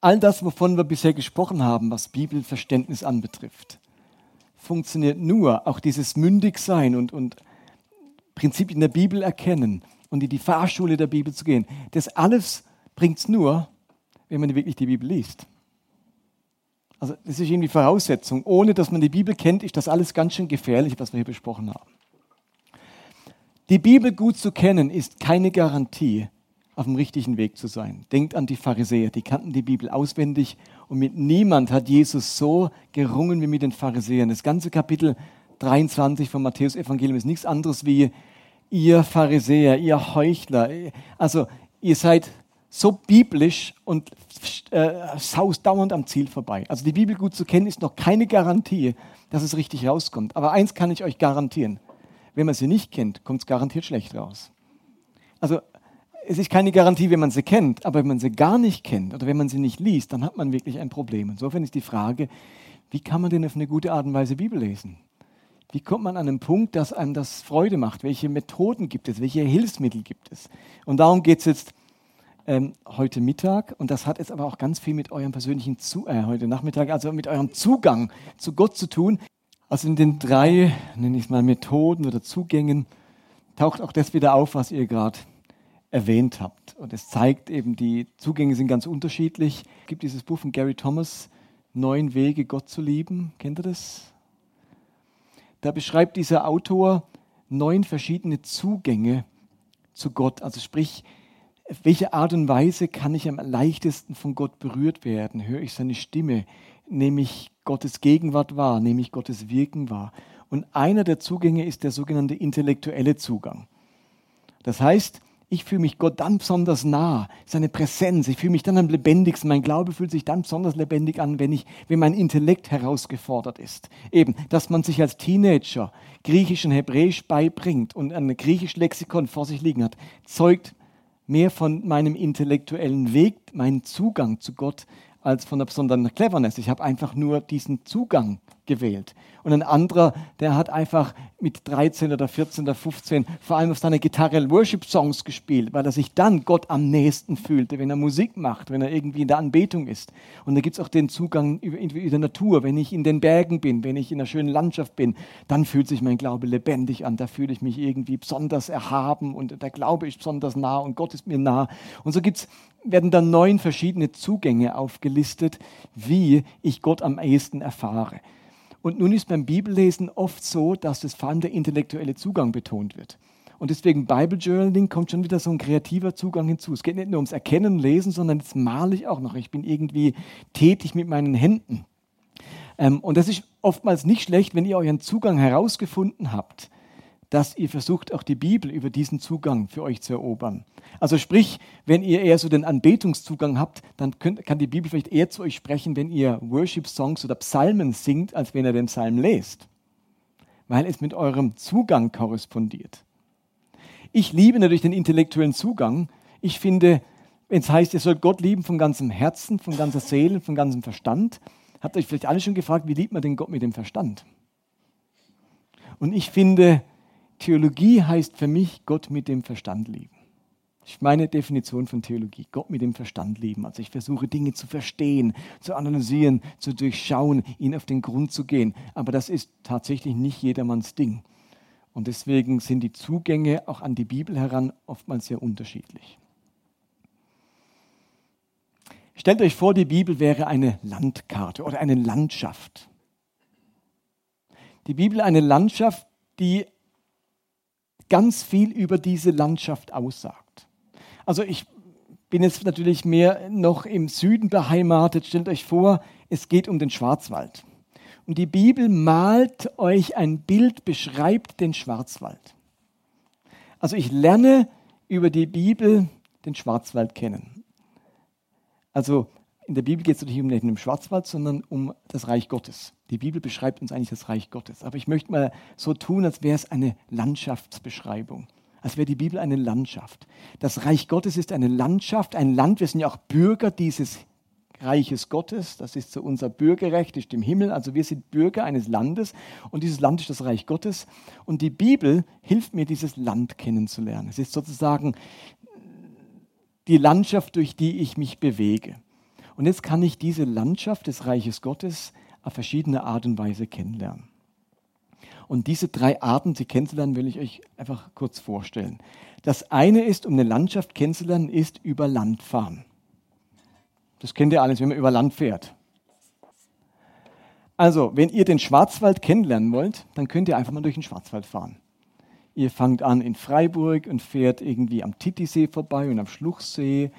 all das, wovon wir bisher gesprochen haben, was Bibelverständnis anbetrifft, funktioniert nur, auch dieses Mündigsein und, und Prinzipien der Bibel erkennen und in die Fahrschule der Bibel zu gehen. Das alles bringt es nur, wenn man wirklich die Bibel liest. Also das ist irgendwie Voraussetzung. Ohne dass man die Bibel kennt, ist das alles ganz schön gefährlich, was wir hier besprochen haben. Die Bibel gut zu kennen, ist keine Garantie, auf dem richtigen Weg zu sein. Denkt an die Pharisäer, die kannten die Bibel auswendig und mit niemand hat Jesus so gerungen wie mit den Pharisäern. Das ganze Kapitel 23 vom Matthäus-Evangelium ist nichts anderes wie ihr Pharisäer, ihr Heuchler. Also ihr seid so biblisch und äh, saust dauernd am Ziel vorbei. Also die Bibel gut zu kennen ist noch keine Garantie, dass es richtig rauskommt. Aber eins kann ich euch garantieren. Wenn man sie nicht kennt, kommt es garantiert schlecht raus. Also es ist keine Garantie, wenn man sie kennt, aber wenn man sie gar nicht kennt oder wenn man sie nicht liest, dann hat man wirklich ein Problem. Insofern ist die Frage, wie kann man denn auf eine gute Art und Weise Bibel lesen? Wie kommt man an einen Punkt, dass einem das Freude macht? Welche Methoden gibt es? Welche Hilfsmittel gibt es? Und darum geht es jetzt ähm, heute Mittag und das hat jetzt aber auch ganz viel mit eurem persönlichen Zu äh, heute Nachmittag, also mit eurem Zugang zu Gott zu tun. Also in den drei, nenne ich es mal, Methoden oder Zugängen taucht auch das wieder auf, was ihr gerade erwähnt habt. Und es zeigt eben, die Zugänge sind ganz unterschiedlich. Es gibt dieses Buch von Gary Thomas, Neun Wege, Gott zu lieben. Kennt ihr das? Da beschreibt dieser Autor neun verschiedene Zugänge zu Gott. Also sprich, auf welche Art und Weise kann ich am leichtesten von Gott berührt werden? Höre ich seine Stimme? Nehme ich Gottes Gegenwart wahr? Nehme ich Gottes Wirken wahr? Und einer der Zugänge ist der sogenannte intellektuelle Zugang. Das heißt, ich fühle mich Gott dann besonders nah, seine Präsenz, ich fühle mich dann am lebendigsten. Mein Glaube fühlt sich dann besonders lebendig an, wenn, ich, wenn mein Intellekt herausgefordert ist. Eben, dass man sich als Teenager Griechisch und Hebräisch beibringt und ein griechisch Lexikon vor sich liegen hat, zeugt mehr von meinem intellektuellen Weg, meinen Zugang zu Gott, als von der besonderen Cleverness. Ich habe einfach nur diesen Zugang gewählt. Und ein anderer, der hat einfach mit 13 oder 14 oder 15 vor allem auf seiner Gitarre Worship-Songs gespielt, weil er sich dann Gott am nächsten fühlte, wenn er Musik macht, wenn er irgendwie in der Anbetung ist. Und da gibt es auch den Zugang in der Natur. Wenn ich in den Bergen bin, wenn ich in einer schönen Landschaft bin, dann fühlt sich mein Glaube lebendig an. Da fühle ich mich irgendwie besonders erhaben und der Glaube ist besonders nah und Gott ist mir nah. Und so gibt's werden dann neun verschiedene Zugänge aufgelistet, wie ich Gott am ehesten erfahre. Und nun ist beim Bibellesen oft so, dass das vor allem der intellektuelle Zugang betont wird. Und deswegen Bible Journaling kommt schon wieder so ein kreativer Zugang hinzu. Es geht nicht nur ums Erkennen und Lesen, sondern jetzt male ich auch noch. Ich bin irgendwie tätig mit meinen Händen. Ähm, und das ist oftmals nicht schlecht, wenn ihr euren Zugang herausgefunden habt dass ihr versucht, auch die Bibel über diesen Zugang für euch zu erobern. Also sprich, wenn ihr eher so den Anbetungszugang habt, dann könnt, kann die Bibel vielleicht eher zu euch sprechen, wenn ihr Worship-Songs oder Psalmen singt, als wenn ihr den Psalm lest, weil es mit eurem Zugang korrespondiert. Ich liebe natürlich den intellektuellen Zugang. Ich finde, wenn es heißt, ihr sollt Gott lieben von ganzem Herzen, von ganzer Seele, von ganzem Verstand, habt ihr euch vielleicht alle schon gefragt, wie liebt man den Gott mit dem Verstand? Und ich finde, Theologie heißt für mich Gott mit dem Verstand lieben. Das ist meine Definition von Theologie. Gott mit dem Verstand lieben. Also ich versuche Dinge zu verstehen, zu analysieren, zu durchschauen, ihnen auf den Grund zu gehen. Aber das ist tatsächlich nicht jedermanns Ding. Und deswegen sind die Zugänge auch an die Bibel heran oftmals sehr unterschiedlich. Stellt euch vor, die Bibel wäre eine Landkarte oder eine Landschaft. Die Bibel eine Landschaft, die ganz viel über diese Landschaft aussagt. Also ich bin jetzt natürlich mehr noch im Süden beheimatet. Stellt euch vor, es geht um den Schwarzwald. Und die Bibel malt euch ein Bild, beschreibt den Schwarzwald. Also ich lerne über die Bibel den Schwarzwald kennen. Also in der Bibel geht es nicht um den Schwarzwald, sondern um das Reich Gottes. Die Bibel beschreibt uns eigentlich das Reich Gottes. Aber ich möchte mal so tun, als wäre es eine Landschaftsbeschreibung. Als wäre die Bibel eine Landschaft. Das Reich Gottes ist eine Landschaft, ein Land. Wir sind ja auch Bürger dieses Reiches Gottes. Das ist so unser Bürgerrecht, ist im Himmel. Also wir sind Bürger eines Landes und dieses Land ist das Reich Gottes. Und die Bibel hilft mir, dieses Land kennenzulernen. Es ist sozusagen die Landschaft, durch die ich mich bewege. Und jetzt kann ich diese Landschaft des Reiches Gottes auf verschiedene Art und Weise kennenlernen. Und diese drei Arten, sie kennenzulernen, will ich euch einfach kurz vorstellen. Das eine ist, um eine Landschaft kennenzulernen, ist über Land fahren. Das kennt ihr alles, wenn man über Land fährt. Also, wenn ihr den Schwarzwald kennenlernen wollt, dann könnt ihr einfach mal durch den Schwarzwald fahren. Ihr fangt an in Freiburg und fährt irgendwie am Titisee vorbei und am Schluchsee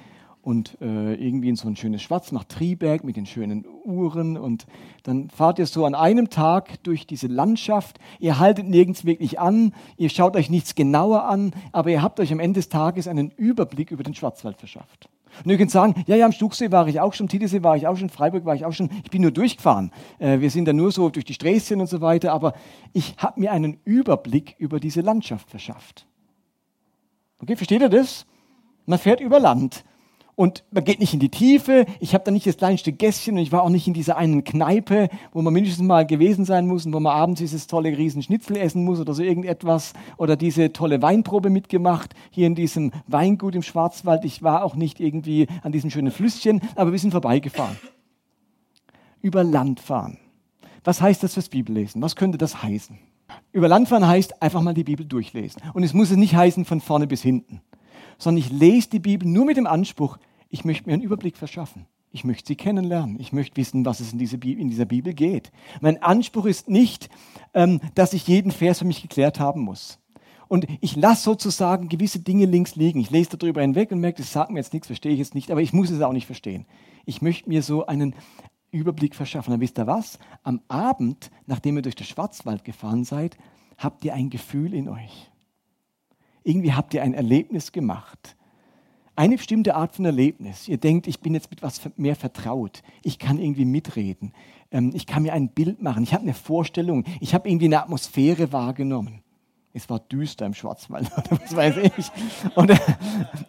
und äh, irgendwie in so ein schönes Schwarz nach Triberg mit den schönen Uhren und dann fahrt ihr so an einem Tag durch diese Landschaft. Ihr haltet nirgends wirklich an, ihr schaut euch nichts genauer an, aber ihr habt euch am Ende des Tages einen Überblick über den Schwarzwald verschafft. Und ihr könnt sagen, ja, ja, am Stuchsee war ich auch schon, Titisee war ich auch schon, Freiburg war ich auch schon, ich bin nur durchgefahren. Äh, wir sind da nur so durch die Sträßchen und so weiter, aber ich habe mir einen Überblick über diese Landschaft verschafft. Okay, versteht ihr das? Man fährt über Land und man geht nicht in die Tiefe. Ich habe da nicht das kleinste Gässchen und ich war auch nicht in dieser einen Kneipe, wo man mindestens mal gewesen sein muss und wo man abends dieses tolle Riesenschnitzel essen muss oder so irgendetwas oder diese tolle Weinprobe mitgemacht hier in diesem Weingut im Schwarzwald. Ich war auch nicht irgendwie an diesem schönen Flüsschen, aber wir sind vorbeigefahren. Über Land fahren. Was heißt das fürs Bibellesen? Was könnte das heißen? Über Land fahren heißt einfach mal die Bibel durchlesen. Und es muss es nicht heißen von vorne bis hinten sondern ich lese die Bibel nur mit dem Anspruch, ich möchte mir einen Überblick verschaffen. Ich möchte sie kennenlernen. Ich möchte wissen, was es in, diese in dieser Bibel geht. Mein Anspruch ist nicht, ähm, dass ich jeden Vers für mich geklärt haben muss. Und ich lasse sozusagen gewisse Dinge links liegen. Ich lese darüber hinweg und merke, das sagt mir jetzt nichts, verstehe ich jetzt nicht, aber ich muss es auch nicht verstehen. Ich möchte mir so einen Überblick verschaffen. Dann wisst ihr was? Am Abend, nachdem ihr durch den Schwarzwald gefahren seid, habt ihr ein Gefühl in euch. Irgendwie habt ihr ein Erlebnis gemacht. Eine bestimmte Art von Erlebnis. Ihr denkt, ich bin jetzt mit was mehr vertraut. Ich kann irgendwie mitreden. Ähm, ich kann mir ein Bild machen. Ich habe eine Vorstellung. Ich habe irgendwie eine Atmosphäre wahrgenommen. Es war düster im Schwarzwald, oder was weiß ich. Und äh,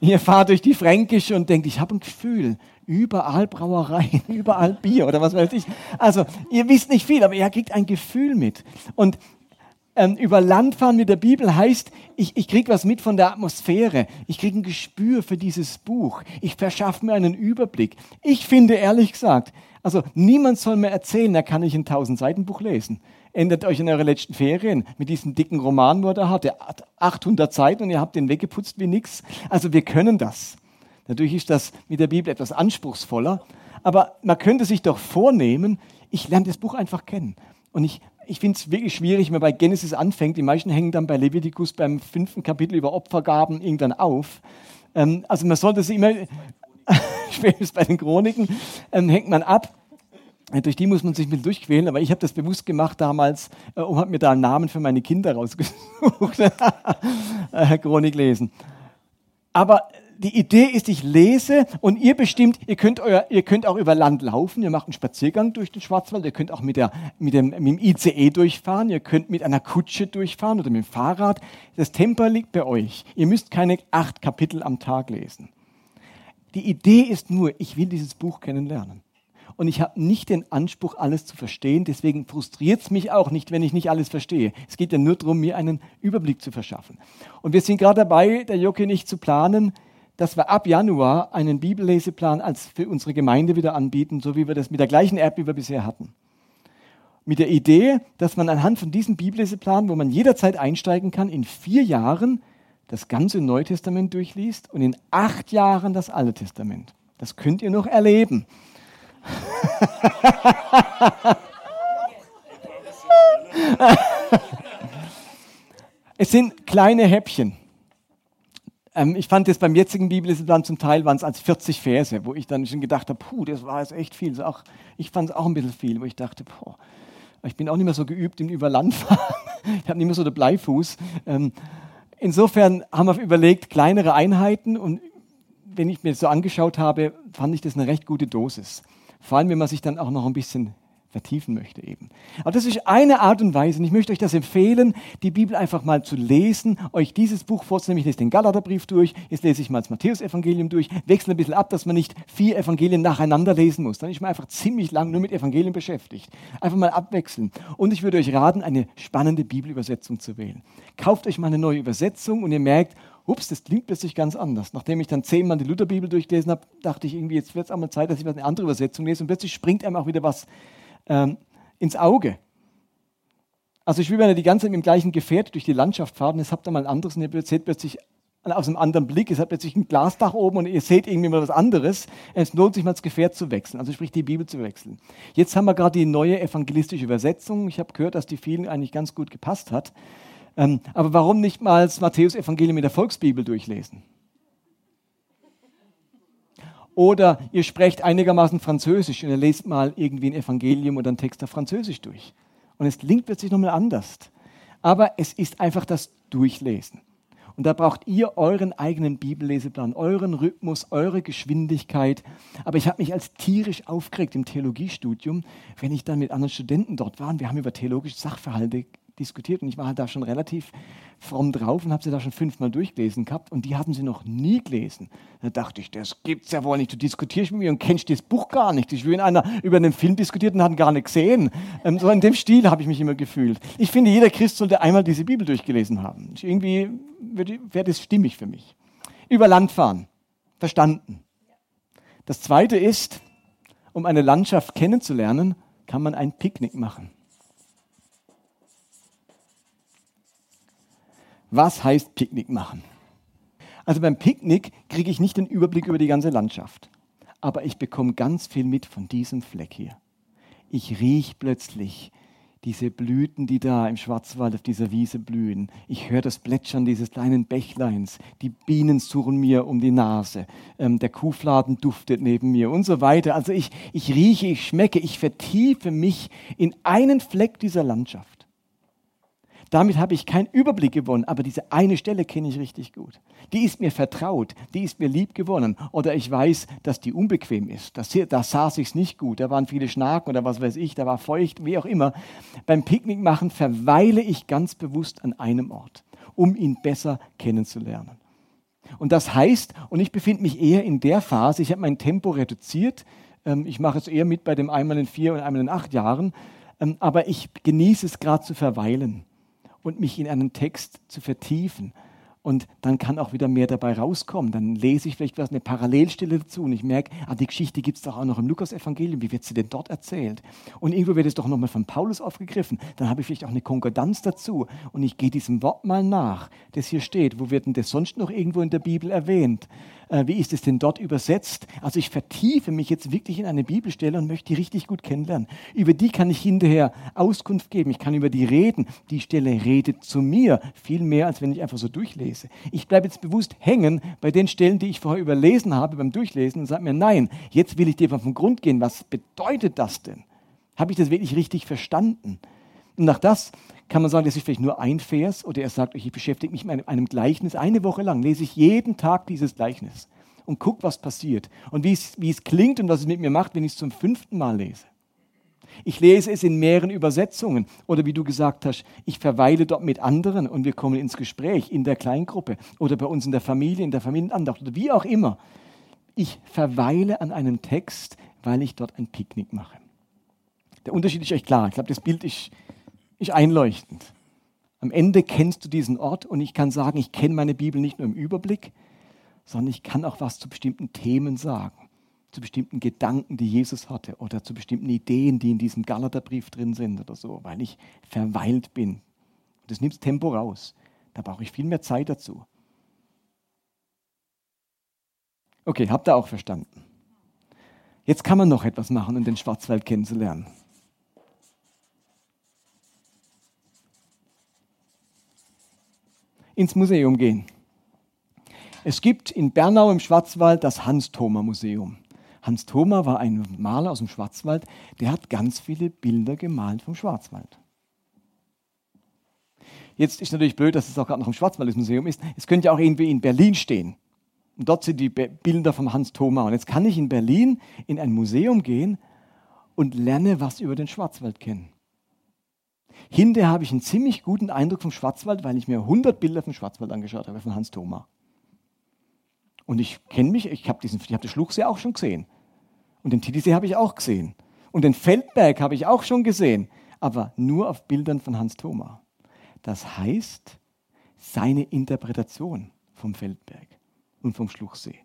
ihr fahrt durch die Fränkische und denkt, ich habe ein Gefühl, überall Brauereien, überall Bier oder was weiß ich. Also, ihr wisst nicht viel, aber ihr kriegt ein Gefühl mit. Und ähm, über Land fahren mit der Bibel heißt, ich, ich kriege was mit von der Atmosphäre. Ich kriege ein Gespür für dieses Buch. Ich verschaffe mir einen Überblick. Ich finde ehrlich gesagt, also niemand soll mir erzählen, er kann nicht ein 1000-Seiten-Buch lesen. Ändert euch in eure letzten Ferien mit diesem dicken Roman, wo er da hat. Der hat 800 Seiten und ihr habt den weggeputzt wie nix. Also wir können das. Natürlich ist das mit der Bibel etwas anspruchsvoller, aber man könnte sich doch vornehmen, ich lerne das Buch einfach kennen. Und ich ich finde es wirklich schwierig, wenn man bei Genesis anfängt. Die meisten hängen dann bei Leviticus beim fünften Kapitel über Opfergaben irgendwann auf. Ähm, also man sollte sie immer, spätestens bei den Chroniken, ähm, hängt man ab. Durch die muss man sich mit durchquälen, aber ich habe das bewusst gemacht damals äh, und habe mir da einen Namen für meine Kinder rausgesucht. äh, Chronik lesen. Aber die Idee ist, ich lese und ihr bestimmt, ihr könnt, euer, ihr könnt auch über Land laufen, ihr macht einen Spaziergang durch den Schwarzwald, ihr könnt auch mit, der, mit, dem, mit dem ICE durchfahren, ihr könnt mit einer Kutsche durchfahren oder mit dem Fahrrad. Das Tempo liegt bei euch. Ihr müsst keine acht Kapitel am Tag lesen. Die Idee ist nur, ich will dieses Buch kennenlernen. Und ich habe nicht den Anspruch, alles zu verstehen. Deswegen frustriert es mich auch nicht, wenn ich nicht alles verstehe. Es geht ja nur darum, mir einen Überblick zu verschaffen. Und wir sind gerade dabei, der Jocke nicht zu planen, dass wir ab Januar einen Bibelleseplan als für unsere Gemeinde wieder anbieten, so wie wir das mit der gleichen App, wie wir bisher hatten. Mit der Idee, dass man anhand von diesem Bibelleseplan, wo man jederzeit einsteigen kann, in vier Jahren das ganze Neue Testament durchliest und in acht Jahren das Alte Testament. Das könnt ihr noch erleben. es sind kleine Häppchen. Ähm, ich fand es beim jetzigen Bibelleseplan zum Teil waren es als 40 Verse, wo ich dann schon gedacht habe, puh, das war jetzt echt viel. auch, ich fand es auch ein bisschen viel, wo ich dachte, boah, ich bin auch nicht mehr so geübt im Überlandfahren. ich habe nicht mehr so den Bleifuß. Ähm, insofern haben wir überlegt, kleinere Einheiten und wenn ich mir das so angeschaut habe, fand ich das eine recht gute Dosis. Vor allem, wenn man sich dann auch noch ein bisschen vertiefen möchte eben. Aber das ist eine Art und Weise, und ich möchte euch das empfehlen, die Bibel einfach mal zu lesen, euch dieses Buch vorzunehmen. Ich lese den Galaterbrief durch, jetzt lese ich mal das Matthäus-Evangelium durch, wechsle ein bisschen ab, dass man nicht vier Evangelien nacheinander lesen muss. Dann ist man einfach ziemlich lang nur mit Evangelien beschäftigt. Einfach mal abwechseln. Und ich würde euch raten, eine spannende Bibelübersetzung zu wählen. Kauft euch mal eine neue Übersetzung und ihr merkt, ups, das klingt plötzlich ganz anders. Nachdem ich dann zehnmal die Lutherbibel durchgelesen habe, dachte ich irgendwie, jetzt wird es einmal Zeit, dass ich eine andere Übersetzung lese und plötzlich springt einem auch wieder was ähm, ins Auge. Also ich will, wenn ihr die ganze Zeit mit dem gleichen Gefährt durch die Landschaft fahrt und jetzt habt ihr mal ein anderes und ihr seht plötzlich aus einem anderen Blick, es hat plötzlich ein Glasdach oben und ihr seht irgendwie mal was anderes. Es lohnt sich mal das Gefährt zu wechseln, also sprich die Bibel zu wechseln. Jetzt haben wir gerade die neue evangelistische Übersetzung. Ich habe gehört, dass die vielen eigentlich ganz gut gepasst hat. Ähm, aber warum nicht mal das Matthäus-Evangelium mit der Volksbibel durchlesen? Oder ihr sprecht einigermaßen Französisch und ihr lest mal irgendwie ein Evangelium oder einen Text auf Französisch durch. Und es klingt plötzlich nochmal anders. Aber es ist einfach das Durchlesen. Und da braucht ihr euren eigenen Bibelleseplan, euren Rhythmus, eure Geschwindigkeit. Aber ich habe mich als tierisch aufgeregt im Theologiestudium, wenn ich dann mit anderen Studenten dort war. Und wir haben über theologische Sachverhalte diskutiert und ich war halt da schon relativ fromm drauf und habe sie da schon fünfmal durchgelesen gehabt und die hatten sie noch nie gelesen. Da dachte ich, das gibt's ja wohl nicht. Du diskutierst mit mir und kennst das Buch gar nicht. Ich will in einer über einen Film diskutiert und hat gar nicht gesehen. Ähm, so in dem Stil habe ich mich immer gefühlt. Ich finde, jeder Christ sollte einmal diese Bibel durchgelesen haben. Irgendwie wäre das stimmig für mich. Über Land fahren. Verstanden. Das zweite ist, um eine Landschaft kennenzulernen, kann man ein Picknick machen. Was heißt Picknick machen? Also beim Picknick kriege ich nicht den Überblick über die ganze Landschaft, aber ich bekomme ganz viel mit von diesem Fleck hier. Ich rieche plötzlich diese Blüten, die da im Schwarzwald auf dieser Wiese blühen. Ich höre das Plätschern dieses kleinen Bächleins. Die Bienen suchen mir um die Nase. Ähm, der Kuhfladen duftet neben mir und so weiter. Also ich, ich rieche, ich schmecke, ich vertiefe mich in einen Fleck dieser Landschaft. Damit habe ich keinen Überblick gewonnen, aber diese eine Stelle kenne ich richtig gut. Die ist mir vertraut, die ist mir lieb gewonnen. Oder ich weiß, dass die unbequem ist. Das hier, da saß ich es nicht gut, da waren viele Schnaken oder was weiß ich, da war feucht, wie auch immer. Beim Picknick machen verweile ich ganz bewusst an einem Ort, um ihn besser kennenzulernen. Und das heißt, und ich befinde mich eher in der Phase, ich habe mein Tempo reduziert, ähm, ich mache es eher mit bei dem einmal in vier und einmal in acht Jahren, ähm, aber ich genieße es gerade zu verweilen und mich in einen Text zu vertiefen. Und dann kann auch wieder mehr dabei rauskommen. Dann lese ich vielleicht was, eine Parallelstelle dazu und ich merke, ah, die Geschichte gibt es doch auch noch im Lukas-Evangelium. Wie wird sie denn dort erzählt? Und irgendwo wird es doch nochmal von Paulus aufgegriffen. Dann habe ich vielleicht auch eine Konkordanz dazu und ich gehe diesem Wort mal nach, das hier steht. Wo wird denn das sonst noch irgendwo in der Bibel erwähnt? Äh, wie ist es denn dort übersetzt? Also ich vertiefe mich jetzt wirklich in eine Bibelstelle und möchte die richtig gut kennenlernen. Über die kann ich hinterher Auskunft geben. Ich kann über die reden. Die Stelle redet zu mir viel mehr, als wenn ich einfach so durchlese. Ich bleibe jetzt bewusst hängen bei den Stellen, die ich vorher überlesen habe beim Durchlesen und sage mir, nein, jetzt will ich dir vom Grund gehen. Was bedeutet das denn? Habe ich das wirklich richtig verstanden? Und nach das kann man sagen, das ist vielleicht nur ein Vers oder er sagt euch, ich beschäftige mich mit einem Gleichnis. Eine Woche lang lese ich jeden Tag dieses Gleichnis und gucke, was passiert und wie es, wie es klingt und was es mit mir macht, wenn ich es zum fünften Mal lese. Ich lese es in mehreren Übersetzungen oder wie du gesagt hast, ich verweile dort mit anderen und wir kommen ins Gespräch in der Kleingruppe oder bei uns in der Familie, in der Familienandacht oder wie auch immer. Ich verweile an einem Text, weil ich dort ein Picknick mache. Der Unterschied ist euch klar. Ich glaube, das Bild ist ist einleuchtend. Am Ende kennst du diesen Ort und ich kann sagen, ich kenne meine Bibel nicht nur im Überblick, sondern ich kann auch was zu bestimmten Themen sagen, zu bestimmten Gedanken, die Jesus hatte oder zu bestimmten Ideen, die in diesem Galaterbrief drin sind oder so, weil ich verweilt bin. Das nimmt Tempo raus. Da brauche ich viel mehr Zeit dazu. Okay, habt ihr auch verstanden? Jetzt kann man noch etwas machen, um den Schwarzwald kennenzulernen. Ins Museum gehen. Es gibt in Bernau im Schwarzwald das Hans-Thoma-Museum. Hans Thoma war ein Maler aus dem Schwarzwald, der hat ganz viele Bilder gemalt vom Schwarzwald. Jetzt ist natürlich blöd, dass es auch gerade noch im Schwarzwaldmuseum ist. Es könnte ja auch irgendwie in Berlin stehen. Und dort sind die Bilder von Hans Thoma. Und jetzt kann ich in Berlin in ein Museum gehen und lerne was über den Schwarzwald kennen. Hinterher habe ich einen ziemlich guten Eindruck vom Schwarzwald, weil ich mir 100 Bilder vom Schwarzwald angeschaut habe, von Hans Thoma. Und ich kenne mich, ich habe hab den Schluchsee auch schon gesehen. Und den Titisee habe ich auch gesehen. Und den Feldberg habe ich auch schon gesehen. Aber nur auf Bildern von Hans Thoma. Das heißt, seine Interpretation vom Feldberg und vom Schluchsee.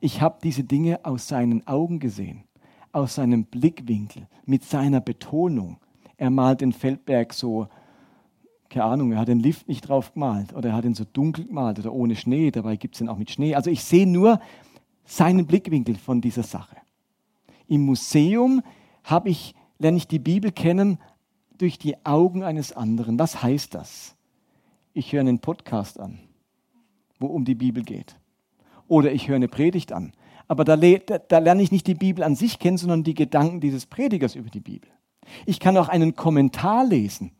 Ich habe diese Dinge aus seinen Augen gesehen, aus seinem Blickwinkel, mit seiner Betonung. Er malt den Feldberg so, keine Ahnung, er hat den Lift nicht drauf gemalt oder er hat ihn so dunkel gemalt oder ohne Schnee, dabei gibt es ihn auch mit Schnee. Also ich sehe nur seinen Blickwinkel von dieser Sache. Im Museum habe ich, lerne ich die Bibel kennen durch die Augen eines anderen. Was heißt das? Ich höre einen Podcast an, wo um die Bibel geht. Oder ich höre eine Predigt an. Aber da, da lerne ich nicht die Bibel an sich kennen, sondern die Gedanken dieses Predigers über die Bibel. Ich kann auch einen Kommentar lesen,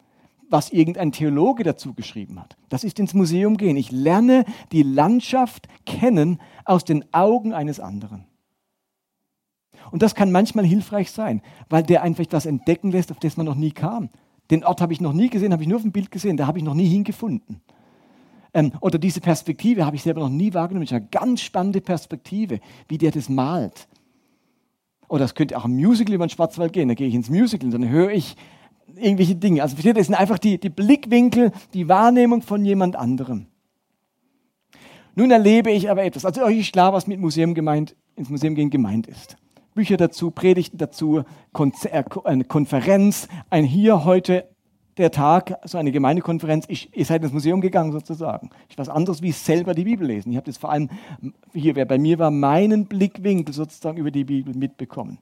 was irgendein Theologe dazu geschrieben hat. Das ist ins Museum gehen. Ich lerne die Landschaft kennen aus den Augen eines anderen. Und das kann manchmal hilfreich sein, weil der einfach etwas entdecken lässt, auf das man noch nie kam. Den Ort habe ich noch nie gesehen, habe ich nur auf dem Bild gesehen, da habe ich noch nie hingefunden. Ähm, oder diese Perspektive habe ich selber noch nie wahrgenommen. Das ist eine ganz spannende Perspektive, wie der das malt. Oder es könnte auch ein Musical über den Schwarzwald gehen. Da gehe ich ins Musical und dann höre ich irgendwelche Dinge. Also versteht ihr, das sind einfach die, die Blickwinkel, die Wahrnehmung von jemand anderem. Nun erlebe ich aber etwas. Also euch ist klar, was mit Museum gemeint, ins Museum gehen gemeint ist. Bücher dazu, Predigten dazu, Konzer eine Konferenz, ein hier heute der Tag, so eine Gemeindekonferenz, ich, ihr seid ins Museum gegangen sozusagen. Ich was anderes wie selber die Bibel lesen. Ich habe das vor allem, hier, wer bei mir war, meinen Blickwinkel sozusagen über die Bibel mitbekommen.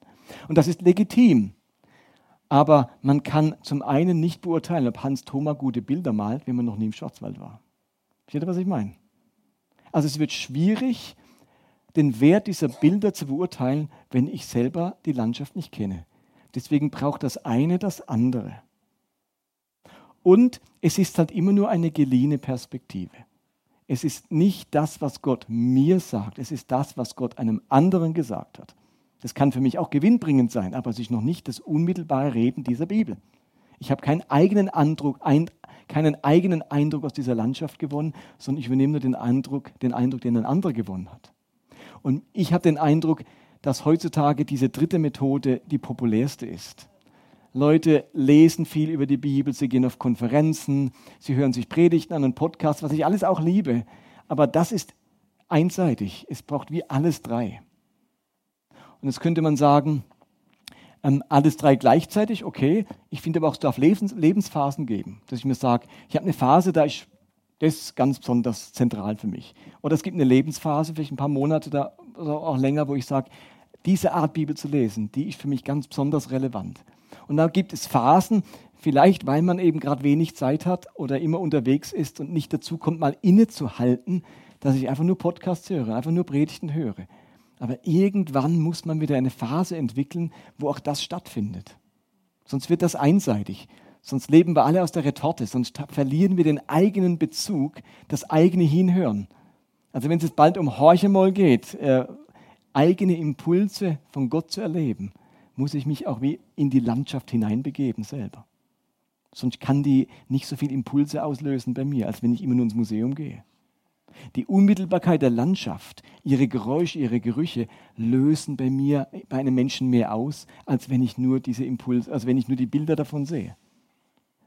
Und das ist legitim. Aber man kann zum einen nicht beurteilen, ob Hans Thoma gute Bilder malt, wenn man noch nie im Schwarzwald war. Versteht ihr, was ich meine? Also es wird schwierig, den Wert dieser Bilder zu beurteilen, wenn ich selber die Landschaft nicht kenne. Deswegen braucht das eine das andere. Und es ist halt immer nur eine geliehene Perspektive. Es ist nicht das, was Gott mir sagt, es ist das, was Gott einem anderen gesagt hat. Das kann für mich auch gewinnbringend sein, aber es ist noch nicht das unmittelbare Reden dieser Bibel. Ich habe keinen eigenen, Eindruck, ein, keinen eigenen Eindruck aus dieser Landschaft gewonnen, sondern ich übernehme nur den Eindruck, den Eindruck, den ein anderer gewonnen hat. Und ich habe den Eindruck, dass heutzutage diese dritte Methode die populärste ist. Leute lesen viel über die Bibel, sie gehen auf Konferenzen, sie hören sich Predigten an und Podcasts, was ich alles auch liebe. Aber das ist einseitig. Es braucht wie alles drei. Und jetzt könnte man sagen, ähm, alles drei gleichzeitig, okay. Ich finde aber auch, es darf Lebens Lebensphasen geben, dass ich mir sage, ich habe eine Phase, da ist das ganz besonders zentral für mich. Oder es gibt eine Lebensphase, vielleicht ein paar Monate da, oder auch länger, wo ich sage, diese Art Bibel zu lesen, die ist für mich ganz besonders relevant. Und da gibt es Phasen, vielleicht weil man eben gerade wenig Zeit hat oder immer unterwegs ist und nicht dazu kommt, mal innezuhalten, dass ich einfach nur Podcasts höre, einfach nur Predigten höre. Aber irgendwann muss man wieder eine Phase entwickeln, wo auch das stattfindet. Sonst wird das einseitig. Sonst leben wir alle aus der Retorte, sonst verlieren wir den eigenen Bezug, das eigene Hinhören. Also wenn es jetzt bald um Horchemol geht, äh, eigene Impulse von Gott zu erleben, muss ich mich auch wie in die Landschaft hineinbegeben selber. Sonst kann die nicht so viel Impulse auslösen bei mir, als wenn ich immer nur ins Museum gehe. Die Unmittelbarkeit der Landschaft, ihre Geräusche, ihre Gerüche lösen bei mir, bei einem Menschen mehr aus, als wenn ich nur diese Impulse, als wenn ich nur die Bilder davon sehe.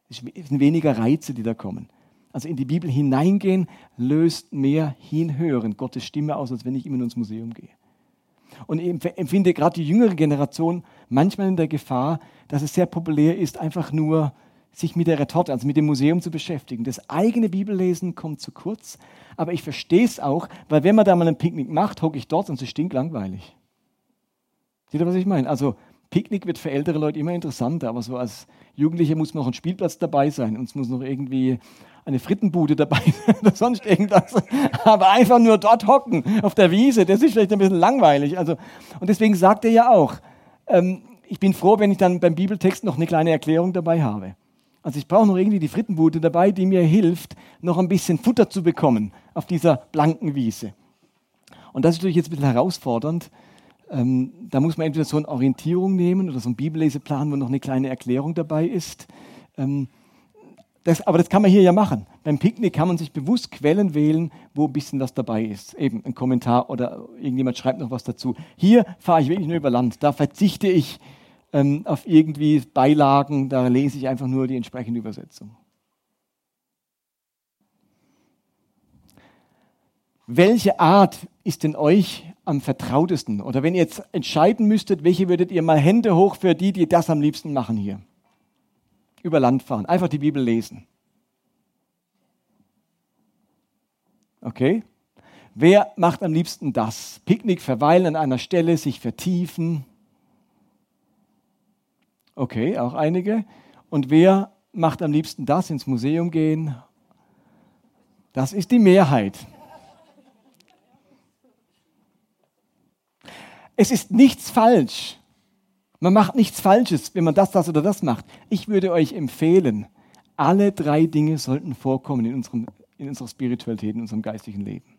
Es sind weniger Reize, die da kommen. Also in die Bibel hineingehen löst mehr Hinhören, Gottes Stimme aus, als wenn ich immer nur ins Museum gehe. Und ich empfinde gerade die jüngere Generation manchmal in der Gefahr, dass es sehr populär ist, einfach nur sich mit der Retorte, also mit dem Museum zu beschäftigen. Das eigene Bibellesen kommt zu kurz, aber ich verstehe es auch, weil wenn man da mal ein Picknick macht, hocke ich dort und es stinkt langweilig. Seht ihr, was ich meine? Also Picknick wird für ältere Leute immer interessanter, aber so als Jugendlicher muss noch ein Spielplatz dabei sein und es muss noch irgendwie eine Frittenbude dabei oder sonst irgendwas. Aber einfach nur dort hocken auf der Wiese, das ist vielleicht ein bisschen langweilig. Also, und deswegen sagt er ja auch, ähm, ich bin froh, wenn ich dann beim Bibeltext noch eine kleine Erklärung dabei habe. Also ich brauche noch irgendwie die Frittenbude dabei, die mir hilft, noch ein bisschen Futter zu bekommen auf dieser blanken Wiese. Und das ist natürlich jetzt ein bisschen herausfordernd. Ähm, da muss man entweder so eine Orientierung nehmen oder so einen Bibelleseplan, wo noch eine kleine Erklärung dabei ist. Ähm, das, aber das kann man hier ja machen. Beim Picknick kann man sich bewusst Quellen wählen, wo ein bisschen was dabei ist. Eben ein Kommentar oder irgendjemand schreibt noch was dazu. Hier fahre ich wirklich nur über Land. Da verzichte ich ähm, auf irgendwie Beilagen, da lese ich einfach nur die entsprechende Übersetzung. welche Art ist denn euch am vertrautesten? Oder wenn ihr jetzt entscheiden müsstet, welche würdet ihr mal Hände hoch für die, die das am liebsten machen hier? Über Land fahren, einfach die Bibel lesen. Okay? Wer macht am liebsten das? Picknick, verweilen an einer Stelle, sich vertiefen. Okay, auch einige. Und wer macht am liebsten das, ins Museum gehen? Das ist die Mehrheit. Es ist nichts falsch. Man macht nichts Falsches, wenn man das, das oder das macht. Ich würde euch empfehlen, alle drei Dinge sollten vorkommen in, unserem, in unserer Spiritualität, in unserem geistlichen Leben.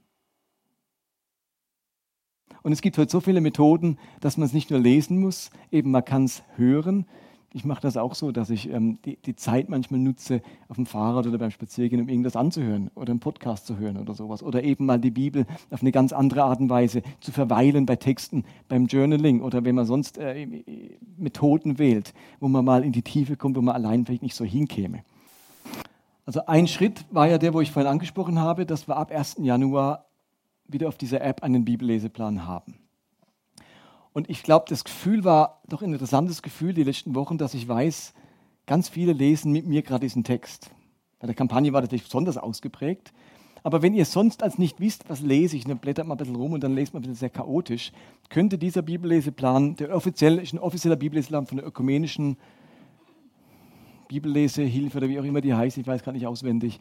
Und es gibt heute so viele Methoden, dass man es nicht nur lesen muss, eben man kann es hören, ich mache das auch so, dass ich ähm, die, die, Zeit manchmal nutze, auf dem Fahrrad oder beim Spaziergehen, um irgendwas anzuhören oder einen Podcast zu hören oder sowas. Oder eben mal die Bibel auf eine ganz andere Art und Weise zu verweilen bei Texten, beim Journaling oder wenn man sonst äh, Methoden wählt, wo man mal in die Tiefe kommt, wo man allein vielleicht nicht so hinkäme. Also ein Schritt war ja der, wo ich vorhin angesprochen habe, dass wir ab 1. Januar wieder auf dieser App einen Bibelleseplan haben. Und ich glaube, das Gefühl war doch ein interessantes Gefühl die letzten Wochen, dass ich weiß, ganz viele lesen mit mir gerade diesen Text. Bei der Kampagne war das nicht besonders ausgeprägt. Aber wenn ihr sonst als nicht wisst, was lese ich, dann blättert mal ein bisschen rum und dann lest man ein bisschen sehr chaotisch, könnte dieser Bibelleseplan, der offiziell, ist ein offizieller Bibelleseplan von der ökumenischen Bibellesehilfe oder wie auch immer die heißt, ich weiß gar nicht auswendig,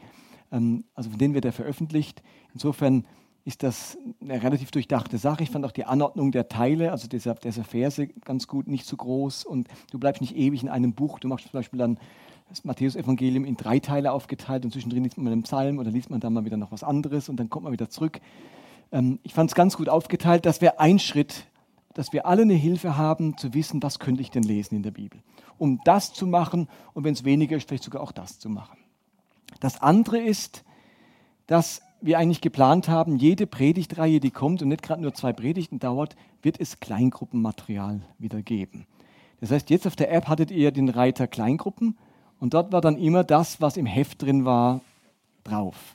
ähm, also von denen wird er veröffentlicht. Insofern ist das eine relativ durchdachte Sache. Ich fand auch die Anordnung der Teile, also dieser, dieser Verse, ganz gut, nicht zu groß. Und du bleibst nicht ewig in einem Buch. Du machst zum Beispiel dann das Matthäus-Evangelium in drei Teile aufgeteilt und zwischendrin liest man einen Psalm oder liest man dann mal wieder noch was anderes und dann kommt man wieder zurück. Ähm, ich fand es ganz gut aufgeteilt. Das wäre ein Schritt, dass wir alle eine Hilfe haben, zu wissen, was könnte ich denn lesen in der Bibel. Um das zu machen und wenn es weniger ist, vielleicht sogar auch das zu machen. Das andere ist, dass wir eigentlich geplant haben, jede Predigtreihe, die kommt und nicht gerade nur zwei Predigten dauert, wird es Kleingruppenmaterial wieder geben. Das heißt, jetzt auf der App hattet ihr den Reiter Kleingruppen und dort war dann immer das, was im Heft drin war, drauf.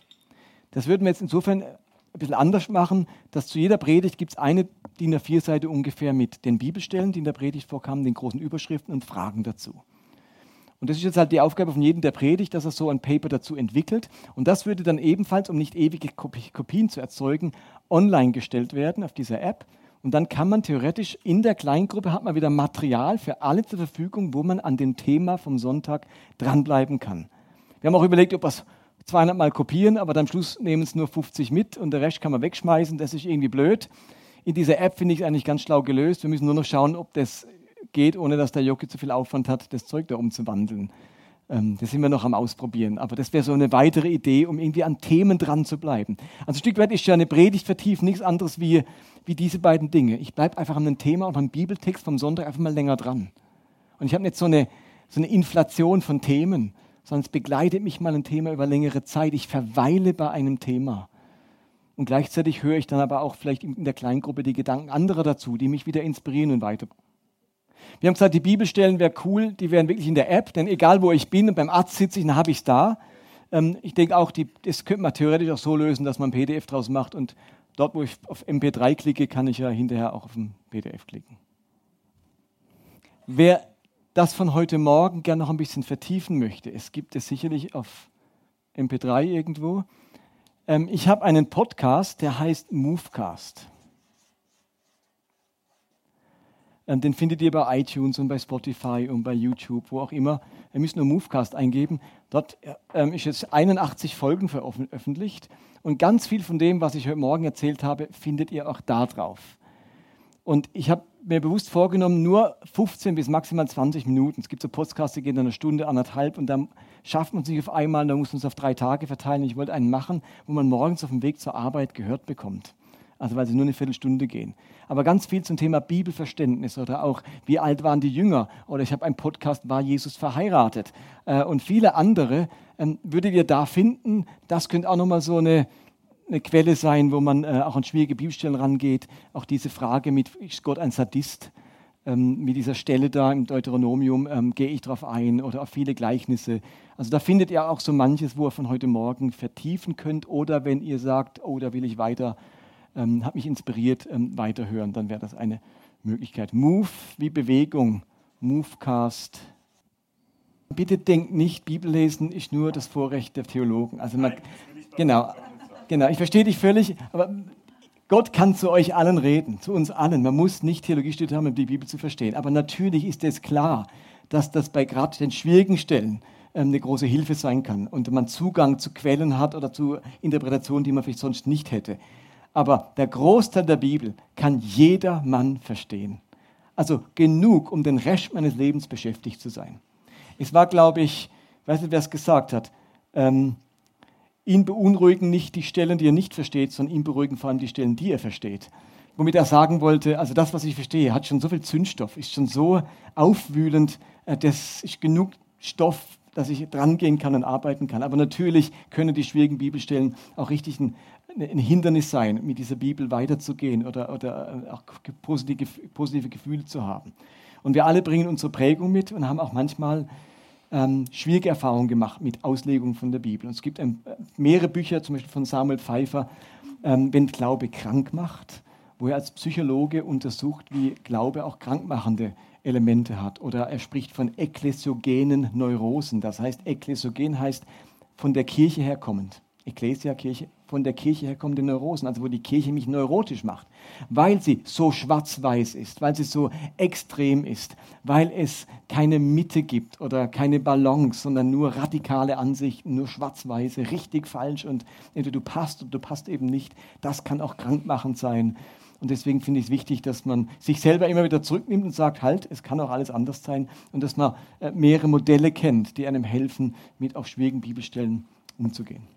Das würden wir jetzt insofern ein bisschen anders machen, dass zu jeder Predigt gibt es eine DIN A4-Seite ungefähr mit den Bibelstellen, die in der Predigt vorkamen, den großen Überschriften und Fragen dazu. Und das ist jetzt halt die Aufgabe von jedem der Predigt, dass er so ein Paper dazu entwickelt. Und das würde dann ebenfalls, um nicht ewige Kopien zu erzeugen, online gestellt werden auf dieser App. Und dann kann man theoretisch in der Kleingruppe, hat man wieder Material für alle zur Verfügung, wo man an dem Thema vom Sonntag dranbleiben kann. Wir haben auch überlegt, ob wir es 200 Mal kopieren, aber dann am Schluss nehmen es nur 50 mit und der Rest kann man wegschmeißen. Das ist irgendwie blöd. In dieser App finde ich es eigentlich ganz schlau gelöst. Wir müssen nur noch schauen, ob das geht, ohne dass der Jockey zu viel Aufwand hat, das Zeug da umzuwandeln. Ähm, das sind wir noch am Ausprobieren. Aber das wäre so eine weitere Idee, um irgendwie an Themen dran zu bleiben. Also ein Stück weit ist ja eine Predigt vertieft nichts anderes wie, wie diese beiden Dinge. Ich bleibe einfach an einem Thema und am Bibeltext vom Sonntag einfach mal länger dran. Und ich habe nicht so eine, so eine Inflation von Themen, sondern es begleitet mich mal ein Thema über längere Zeit. Ich verweile bei einem Thema. Und gleichzeitig höre ich dann aber auch vielleicht in der Kleingruppe die Gedanken anderer dazu, die mich wieder inspirieren und weiterbringen. Wir haben gesagt, die Bibelstellen wäre cool, die wären wirklich in der App, denn egal wo ich bin und beim Arzt sitze ich, dann habe ich es da. Ähm, ich denke auch, die, das könnte man theoretisch auch so lösen, dass man ein PDF draus macht und dort, wo ich auf MP3 klicke, kann ich ja hinterher auch auf ein PDF klicken. Wer das von heute Morgen gerne noch ein bisschen vertiefen möchte, es gibt es sicherlich auf MP3 irgendwo. Ähm, ich habe einen Podcast, der heißt Movecast. Ähm, den findet ihr bei iTunes und bei Spotify und bei YouTube, wo auch immer. Ihr müsst nur Movecast eingeben. Dort ähm, ist jetzt 81 Folgen veröffentlicht. Und ganz viel von dem, was ich heute Morgen erzählt habe, findet ihr auch da drauf. Und ich habe mir bewusst vorgenommen, nur 15 bis maximal 20 Minuten. Es gibt so Podcasts, die gehen dann eine Stunde, anderthalb und dann schafft man sich auf einmal, dann muss man es auf drei Tage verteilen. Ich wollte einen machen, wo man morgens auf dem Weg zur Arbeit gehört bekommt also weil sie nur eine Viertelstunde gehen. Aber ganz viel zum Thema Bibelverständnis oder auch, wie alt waren die Jünger? Oder ich habe einen Podcast, war Jesus verheiratet? Äh, und viele andere ähm, würdet ihr da finden. Das könnte auch nochmal so eine, eine Quelle sein, wo man äh, auch an schwierige Bibelstellen rangeht. Auch diese Frage mit, ist Gott ein Sadist? ähm, mit dieser Stelle da im Deuteronomium ähm, gehe ich darauf ein oder auf viele Gleichnisse. Also da findet ihr auch so manches, wo ihr von heute Morgen vertiefen könnt oder wenn ihr sagt, oh, da will ich weiter, ähm, hat mich inspiriert, ähm, weiterhören, dann wäre das eine Möglichkeit. Move wie Bewegung, Movecast. Bitte denkt nicht, Bibellesen ist nur das Vorrecht der Theologen. Also man, genau, genau, ich verstehe dich völlig, aber Gott kann zu euch allen reden, zu uns allen. Man muss nicht Theologie studiert haben, um die Bibel zu verstehen. Aber natürlich ist es klar, dass das bei gerade den schwierigen Stellen ähm, eine große Hilfe sein kann und man Zugang zu Quellen hat oder zu Interpretationen, die man vielleicht sonst nicht hätte. Aber der Großteil der Bibel kann jeder Mann verstehen. Also genug, um den Rest meines Lebens beschäftigt zu sein. Es war, glaube ich, weiß nicht, wer es gesagt hat, ähm, Ihn beunruhigen nicht die Stellen, die er nicht versteht, sondern ihn beruhigen vor allem die Stellen, die er versteht. Womit er sagen wollte, also das, was ich verstehe, hat schon so viel Zündstoff, ist schon so aufwühlend, äh, das ist genug Stoff, dass ich drangehen kann und arbeiten kann. Aber natürlich können die schwierigen Bibelstellen auch richtig ein, ein Hindernis sein, mit dieser Bibel weiterzugehen oder, oder auch positive, positive Gefühle zu haben. Und wir alle bringen unsere Prägung mit und haben auch manchmal ähm, schwierige Erfahrungen gemacht mit Auslegung von der Bibel. Und es gibt ähm, mehrere Bücher, zum Beispiel von Samuel Pfeiffer, ähm, Wenn Glaube krank macht, wo er als Psychologe untersucht, wie Glaube auch krankmachende Elemente hat. Oder er spricht von ekklesiogenen Neurosen. Das heißt, ekklesiogen heißt von der Kirche herkommend. Ecclesia, Kirche, von der Kirche herkommende Neurosen, also wo die Kirche mich neurotisch macht, weil sie so schwarz-weiß ist, weil sie so extrem ist, weil es keine Mitte gibt oder keine Balance, sondern nur radikale Ansichten, nur schwarz-weiße, richtig, falsch und entweder du passt oder du passt eben nicht. Das kann auch krankmachend sein. Und deswegen finde ich es wichtig, dass man sich selber immer wieder zurücknimmt und sagt, halt, es kann auch alles anders sein und dass man äh, mehrere Modelle kennt, die einem helfen, mit auch schwierigen Bibelstellen umzugehen.